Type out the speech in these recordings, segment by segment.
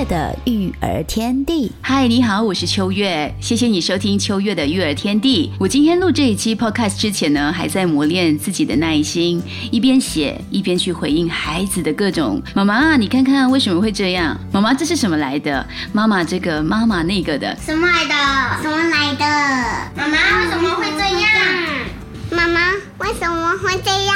月的育儿天地，嗨，你好，我是秋月，谢谢你收听秋月的育儿天地。我今天录这一期 podcast 之前呢，还在磨练自己的耐心，一边写一边去回应孩子的各种。妈妈，你看看为什么会这样？妈妈，这是什么来的？妈妈这个，妈妈那个的，什么来的？什么来的？妈妈为什么会这样？妈妈为什么会这样？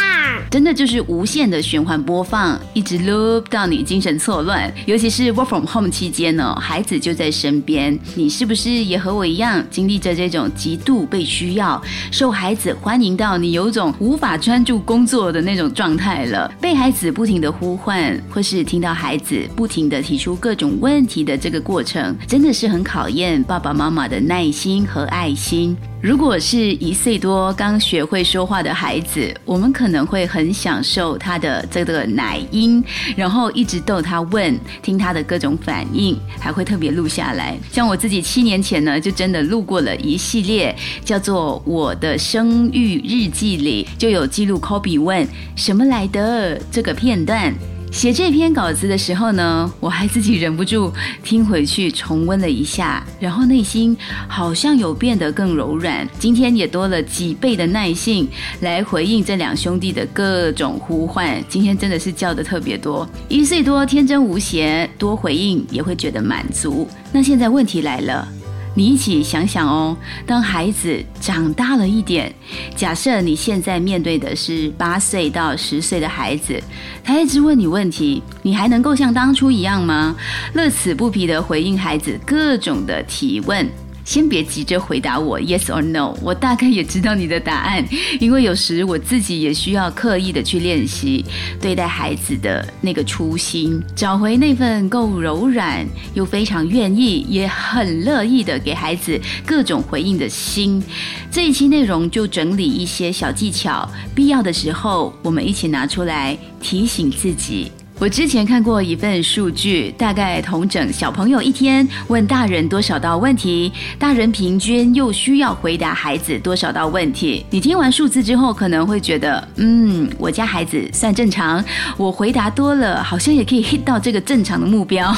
真的就是无限的循环播放，一直 loop 到你精神错乱。尤其是 work from home 期间呢，孩子就在身边，你是不是也和我一样，经历着这种极度被需要、受孩子欢迎到你有种无法专注工作的那种状态了？被孩子不停的呼唤，或是听到孩子不停的提出各种问题的这个过程，真的是很考验爸爸妈妈的耐心和爱心。如果是一岁多刚学会说话的孩子，我们可能会很享受他的这个奶音，然后一直逗他问，听他的各种反应，还会特别录下来。像我自己七年前呢，就真的录过了一系列叫做《我的生育日记》里，就有记录 Kobe 问什么来的这个片段。写这篇稿子的时候呢，我还自己忍不住听回去重温了一下，然后内心好像有变得更柔软。今天也多了几倍的耐性来回应这两兄弟的各种呼唤。今天真的是叫的特别多，一岁多天真无邪，多回应也会觉得满足。那现在问题来了。你一起想想哦，当孩子长大了一点，假设你现在面对的是八岁到十岁的孩子，他一直问你问题，你还能够像当初一样吗？乐此不疲的回应孩子各种的提问。先别急着回答我 yes or no，我大概也知道你的答案，因为有时我自己也需要刻意的去练习对待孩子的那个初心，找回那份够柔软又非常愿意也很乐意的给孩子各种回应的心。这一期内容就整理一些小技巧，必要的时候我们一起拿出来提醒自己。我之前看过一份数据，大概同整小朋友一天问大人多少道问题，大人平均又需要回答孩子多少道问题。你听完数字之后，可能会觉得，嗯，我家孩子算正常，我回答多了，好像也可以 hit 到这个正常的目标。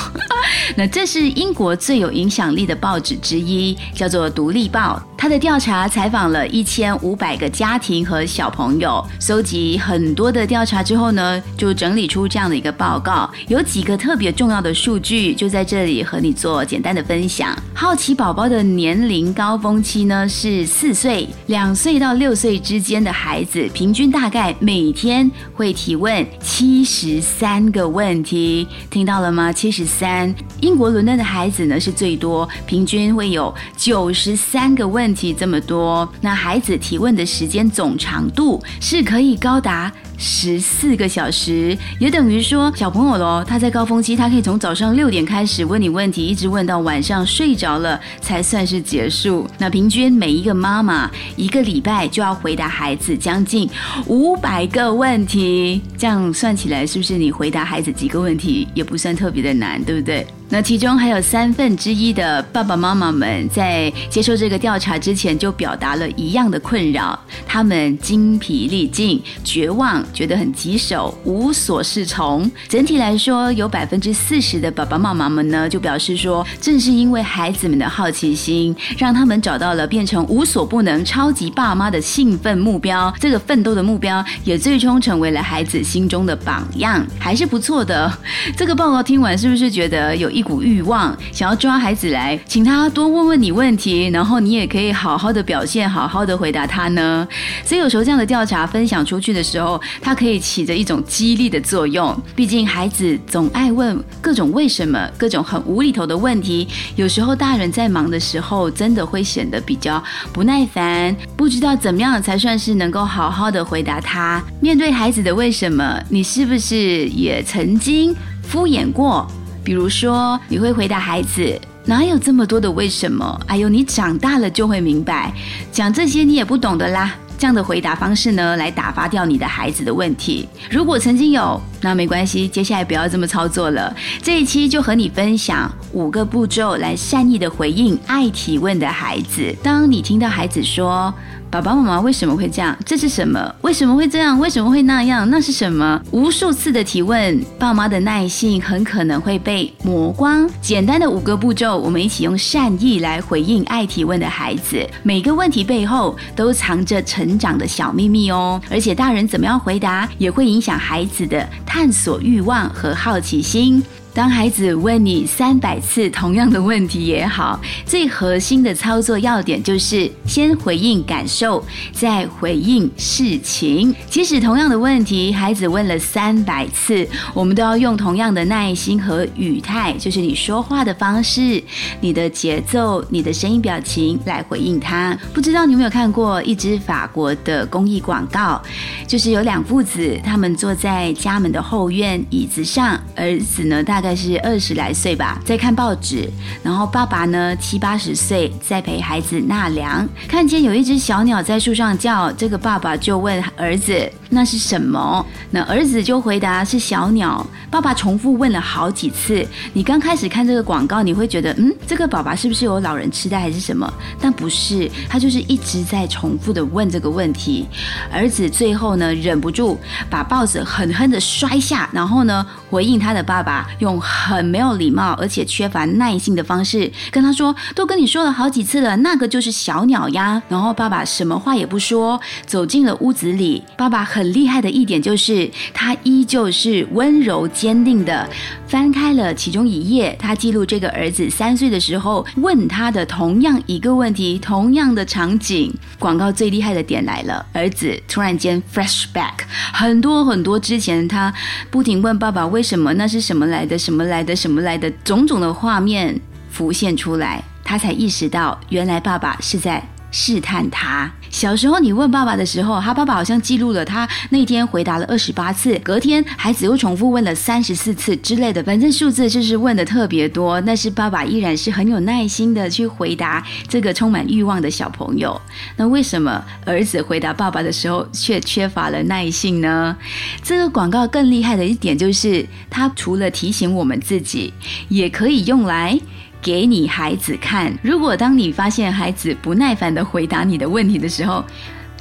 那这是英国最有影响力的报纸之一，叫做《独立报》。他的调查采访了一千五百个家庭和小朋友，搜集很多的调查之后呢，就整理出这样的一个报告。有几个特别重要的数据，就在这里和你做简单的分享。好奇宝宝的年龄高峰期呢是四岁，两岁到六岁之间的孩子，平均大概每天会提问七十三个问题，听到了吗？七十三。英国伦敦的孩子呢是最多，平均会有九十三个问题这么多。那孩子提问的时间总长度是可以高达。十四个小时，也等于说小朋友喽，他在高峰期，他可以从早上六点开始问你问题，一直问到晚上睡着了才算是结束。那平均每一个妈妈一个礼拜就要回答孩子将近五百个问题，这样算起来，是不是你回答孩子几个问题也不算特别的难，对不对？那其中还有三分之一的爸爸妈妈们在接受这个调查之前就表达了一样的困扰，他们精疲力尽、绝望。觉得很棘手，无所适从。整体来说，有百分之四十的爸爸妈妈们呢，就表示说，正是因为孩子们的好奇心，让他们找到了变成无所不能超级爸妈的兴奋目标。这个奋斗的目标，也最终成为了孩子心中的榜样，还是不错的。这个报告听完，是不是觉得有一股欲望，想要抓孩子来，请他多问问你问题，然后你也可以好好的表现，好好的回答他呢？所以有时候这样的调查分享出去的时候，它可以起着一种激励的作用，毕竟孩子总爱问各种为什么、各种很无厘头的问题。有时候大人在忙的时候，真的会显得比较不耐烦，不知道怎么样才算是能够好好的回答他。面对孩子的为什么，你是不是也曾经敷衍过？比如说，你会回答孩子：“哪有这么多的为什么？哎呦，你长大了就会明白，讲这些你也不懂的啦。”这样的回答方式呢，来打发掉你的孩子的问题。如果曾经有。那没关系，接下来不要这么操作了。这一期就和你分享五个步骤来善意的回应爱提问的孩子。当你听到孩子说，爸爸妈妈为什么会这样？这是什么？为什么会这样？为什么会那样？那是什么？无数次的提问，爸妈的耐性很可能会被磨光。简单的五个步骤，我们一起用善意来回应爱提问的孩子。每个问题背后都藏着成长的小秘密哦。而且大人怎么样回答，也会影响孩子的探索欲望和好奇心。当孩子问你三百次同样的问题也好，最核心的操作要点就是先回应感受，再回应事情。即使同样的问题，孩子问了三百次，我们都要用同样的耐心和语态，就是你说话的方式、你的节奏、你的声音表情来回应他。不知道你有没有看过一支法国的公益广告，就是有两父子，他们坐在家门的后院椅子上，儿子呢大概。大概是二十来岁吧，在看报纸，然后爸爸呢七八十岁，在陪孩子纳凉，看见有一只小鸟在树上叫，这个爸爸就问儿子。那是什么？那儿子就回答是小鸟。爸爸重复问了好几次。你刚开始看这个广告，你会觉得，嗯，这个爸爸是不是有老人痴呆还是什么？但不是，他就是一直在重复的问这个问题。儿子最后呢，忍不住把报纸狠狠的摔下，然后呢，回应他的爸爸用，很没有礼貌而且缺乏耐性的方式跟他说：“都跟你说了好几次了，那个就是小鸟呀。”然后爸爸什么话也不说，走进了屋子里。爸爸。很厉害的一点就是，他依旧是温柔坚定的，翻开了其中一页，他记录这个儿子三岁的时候问他的同样一个问题，同样的场景。广告最厉害的点来了，儿子突然间 flashback，很多很多之前他不停问爸爸为什么，那是什么来的，什么来的，什么来的，种种的画面浮现出来，他才意识到，原来爸爸是在。试探他。小时候，你问爸爸的时候，他爸爸好像记录了他那天回答了二十八次。隔天，孩子又重复问了三十四次之类的，反正数字就是问的特别多。但是爸爸依然是很有耐心的去回答这个充满欲望的小朋友。那为什么儿子回答爸爸的时候却缺乏了耐性呢？这个广告更厉害的一点就是，它除了提醒我们自己，也可以用来。给你孩子看。如果当你发现孩子不耐烦的回答你的问题的时候，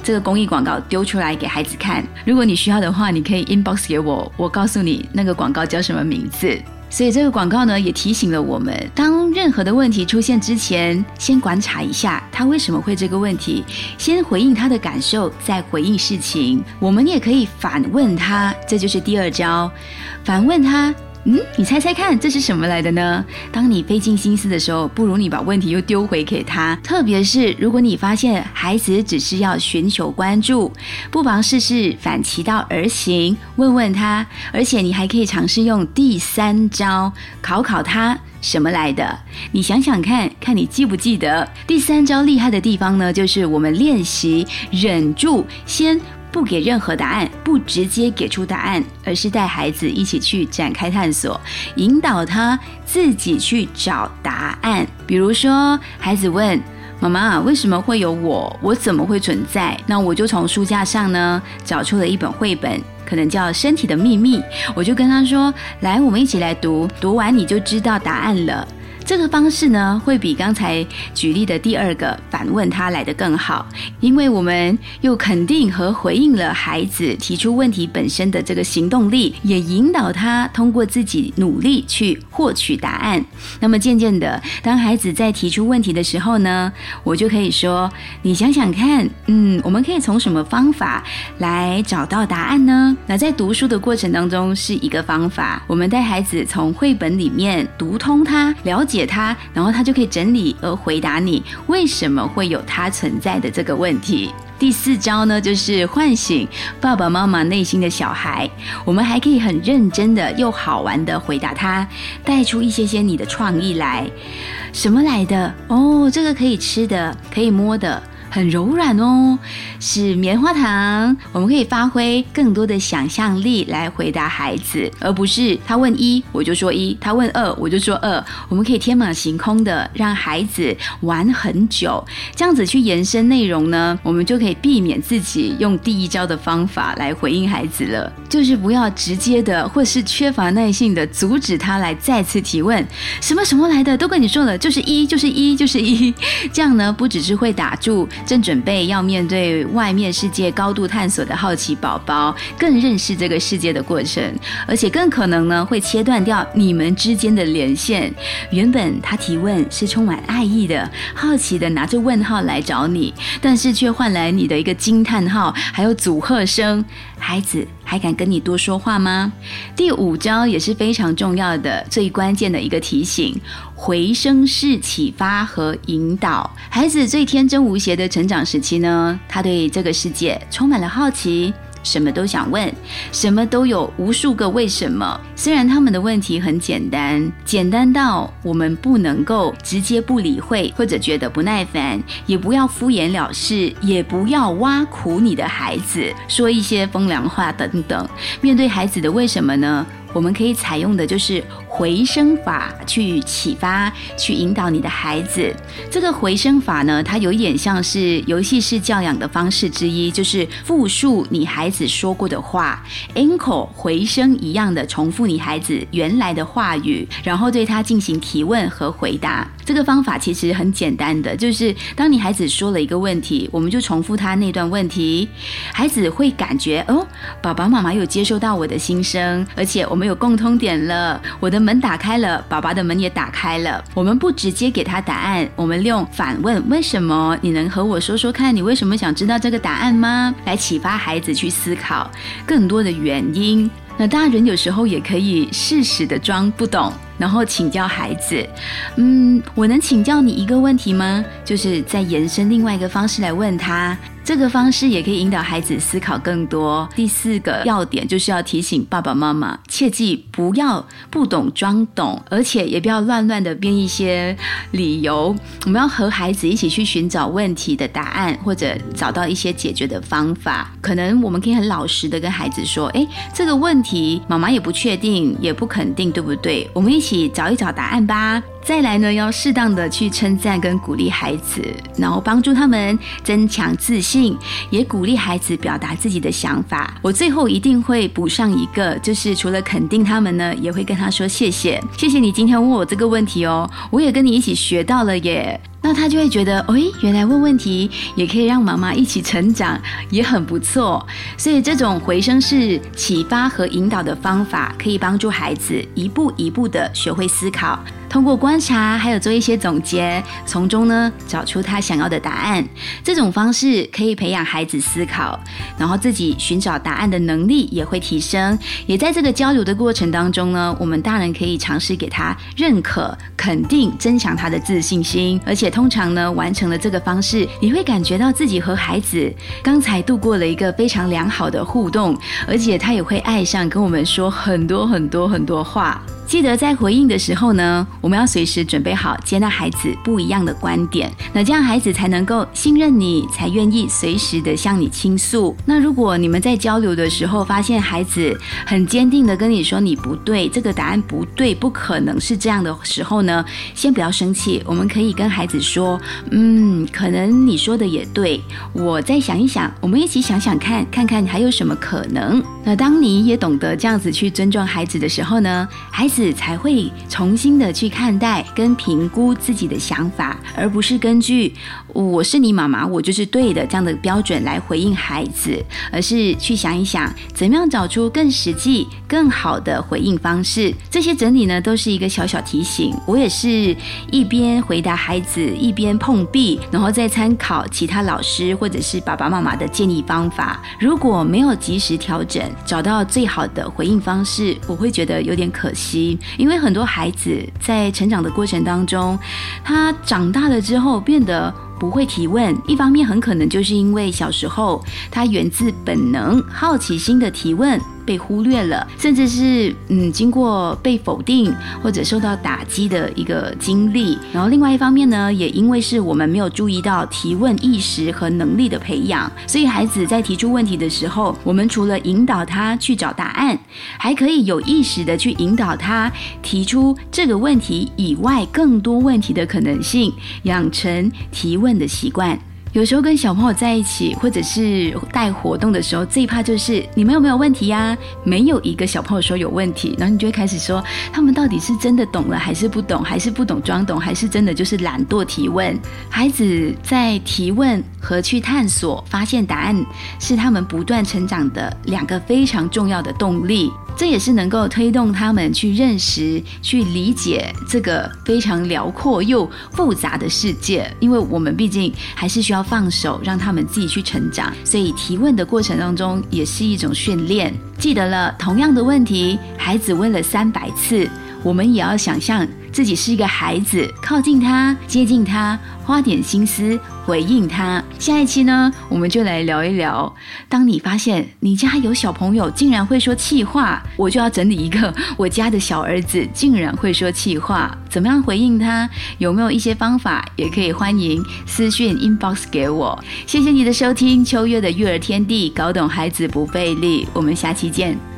这个公益广告丢出来给孩子看。如果你需要的话，你可以 inbox 给我，我告诉你那个广告叫什么名字。所以这个广告呢，也提醒了我们：当任何的问题出现之前，先观察一下他为什么会这个问题，先回应他的感受，再回应事情。我们也可以反问他，这就是第二招，反问他。嗯，你猜猜看，这是什么来的呢？当你费尽心思的时候，不如你把问题又丢回给他。特别是如果你发现孩子只是要寻求关注，不妨试试反其道而行，问问他。而且你还可以尝试用第三招考考他什么来的。你想想看看，你记不记得第三招厉害的地方呢？就是我们练习忍住先。不给任何答案，不直接给出答案，而是带孩子一起去展开探索，引导他自己去找答案。比如说，孩子问妈妈：“为什么会有我？我怎么会存在？”那我就从书架上呢找出了一本绘本，可能叫《身体的秘密》，我就跟他说：“来，我们一起来读，读完你就知道答案了。”这个方式呢，会比刚才举例的第二个反问他来的更好，因为我们又肯定和回应了孩子提出问题本身的这个行动力，也引导他通过自己努力去获取答案。那么渐渐的，当孩子在提出问题的时候呢，我就可以说：“你想想看，嗯，我们可以从什么方法来找到答案呢？”那在读书的过程当中是一个方法，我们带孩子从绘本里面读通它，了解。解他，然后他就可以整理而回答你为什么会有他存在的这个问题。第四招呢，就是唤醒爸爸妈妈内心的小孩。我们还可以很认真的又好玩的回答他，带出一些些你的创意来。什么来的？哦，这个可以吃的，可以摸的。很柔软哦，是棉花糖。我们可以发挥更多的想象力来回答孩子，而不是他问一我就说一，他问二我就说二。我们可以天马行空的让孩子玩很久，这样子去延伸内容呢，我们就可以避免自己用第一招的方法来回应孩子了，就是不要直接的或是缺乏耐性的阻止他来再次提问，什么什么来的都跟你说了，就是一就是一就是一，这样呢不只是会打住 正准备要面对外面世界高度探索的好奇宝宝，更认识这个世界的过程，而且更可能呢会切断掉你们之间的连线。原本他提问是充满爱意的、好奇的，拿着问号来找你，但是却换来你的一个惊叹号，还有阻吓声。孩子还敢跟你多说话吗？第五招也是非常重要的、最关键的一个提醒：回声式启发和引导。孩子最天真无邪的成长时期呢，他对这个世界充满了好奇。什么都想问，什么都有无数个为什么。虽然他们的问题很简单，简单到我们不能够直接不理会，或者觉得不耐烦，也不要敷衍了事，也不要挖苦你的孩子，说一些风凉话等等。面对孩子的为什么呢？我们可以采用的就是回声法去启发、去引导你的孩子。这个回声法呢，它有一点像是游戏式教养的方式之一，就是复述你孩子说过的话，echo 回声一样的重复你孩子原来的话语，然后对他进行提问和回答。这个方法其实很简单的，就是当你孩子说了一个问题，我们就重复他那段问题，孩子会感觉哦，爸爸妈妈有接收到我的心声，而且我们。有共通点了，我的门打开了，爸爸的门也打开了。我们不直接给他答案，我们用反问：为什么？你能和我说说看，你为什么想知道这个答案吗？来启发孩子去思考更多的原因。那大人有时候也可以适时的装不懂，然后请教孩子：嗯，我能请教你一个问题吗？就是再延伸另外一个方式来问他。这个方式也可以引导孩子思考更多。第四个要点就是要提醒爸爸妈妈，切记不要不懂装懂，而且也不要乱乱的编一些理由。我们要和孩子一起去寻找问题的答案，或者找到一些解决的方法。可能我们可以很老实的跟孩子说：“哎，这个问题妈妈也不确定，也不肯定，对不对？我们一起找一找答案吧。”再来呢，要适当的去称赞跟鼓励孩子，然后帮助他们增强自信，也鼓励孩子表达自己的想法。我最后一定会补上一个，就是除了肯定他们呢，也会跟他说谢谢，谢谢你今天问我这个问题哦，我也跟你一起学到了耶。那他就会觉得，哎，原来问问题也可以让妈妈一起成长，也很不错。所以这种回声式启发和引导的方法，可以帮助孩子一步一步的学会思考。通过观察，还有做一些总结，从中呢找出他想要的答案。这种方式可以培养孩子思考，然后自己寻找答案的能力也会提升。也在这个交流的过程当中呢，我们大人可以尝试给他认可、肯定，增强他的自信心。而且通常呢，完成了这个方式，你会感觉到自己和孩子刚才度过了一个非常良好的互动，而且他也会爱上跟我们说很多很多很多话。记得在回应的时候呢，我们要随时准备好接纳孩子不一样的观点，那这样孩子才能够信任你，才愿意随时的向你倾诉。那如果你们在交流的时候发现孩子很坚定的跟你说你不对，这个答案不对，不可能是这样的时候呢，先不要生气，我们可以跟孩子说，嗯，可能你说的也对，我再想一想，我们一起想想看，看看还有什么可能。那当你也懂得这样子去尊重孩子的时候呢，孩子。才会重新的去看待跟评估自己的想法，而不是根据我是你妈妈，我就是对的这样的标准来回应孩子，而是去想一想怎么样找出更实际、更好的回应方式。这些整理呢，都是一个小小提醒。我也是一边回答孩子，一边碰壁，然后再参考其他老师或者是爸爸妈妈的建议方法。如果没有及时调整，找到最好的回应方式，我会觉得有点可惜。因为很多孩子在成长的过程当中，他长大了之后变得不会提问。一方面很可能就是因为小时候他源自本能好奇心的提问被忽略了，甚至是嗯经过被否定或者受到打击的一个经历。然后另外一方面呢，也因为是我们没有注意到提问意识和能力的培养，所以孩子在提出问题的时候，我们除了引导他去找答案，还可以有意识的去引导他提出这个问题以外更多问题的可能性，养成提问的习惯。有时候跟小朋友在一起，或者是带活动的时候，最怕就是你们有没有问题呀？没有一个小朋友说有问题，然后你就会开始说他们到底是真的懂了，还是不懂，还是不懂装懂，还是真的就是懒惰提问。孩子在提问和去探索、发现答案，是他们不断成长的两个非常重要的动力。这也是能够推动他们去认识、去理解这个非常辽阔又复杂的世界。因为我们毕竟还是需要放手，让他们自己去成长。所以提问的过程当中也是一种训练。记得了，同样的问题，孩子问了三百次，我们也要想象。自己是一个孩子，靠近他，接近他，花点心思回应他。下一期呢，我们就来聊一聊。当你发现你家有小朋友竟然会说气话，我就要整理一个 我家的小儿子竟然会说气话，怎么样回应他？有没有一些方法？也可以欢迎私讯 inbox 给我。谢谢你的收听，秋月的育儿天地，搞懂孩子不费力。我们下期见。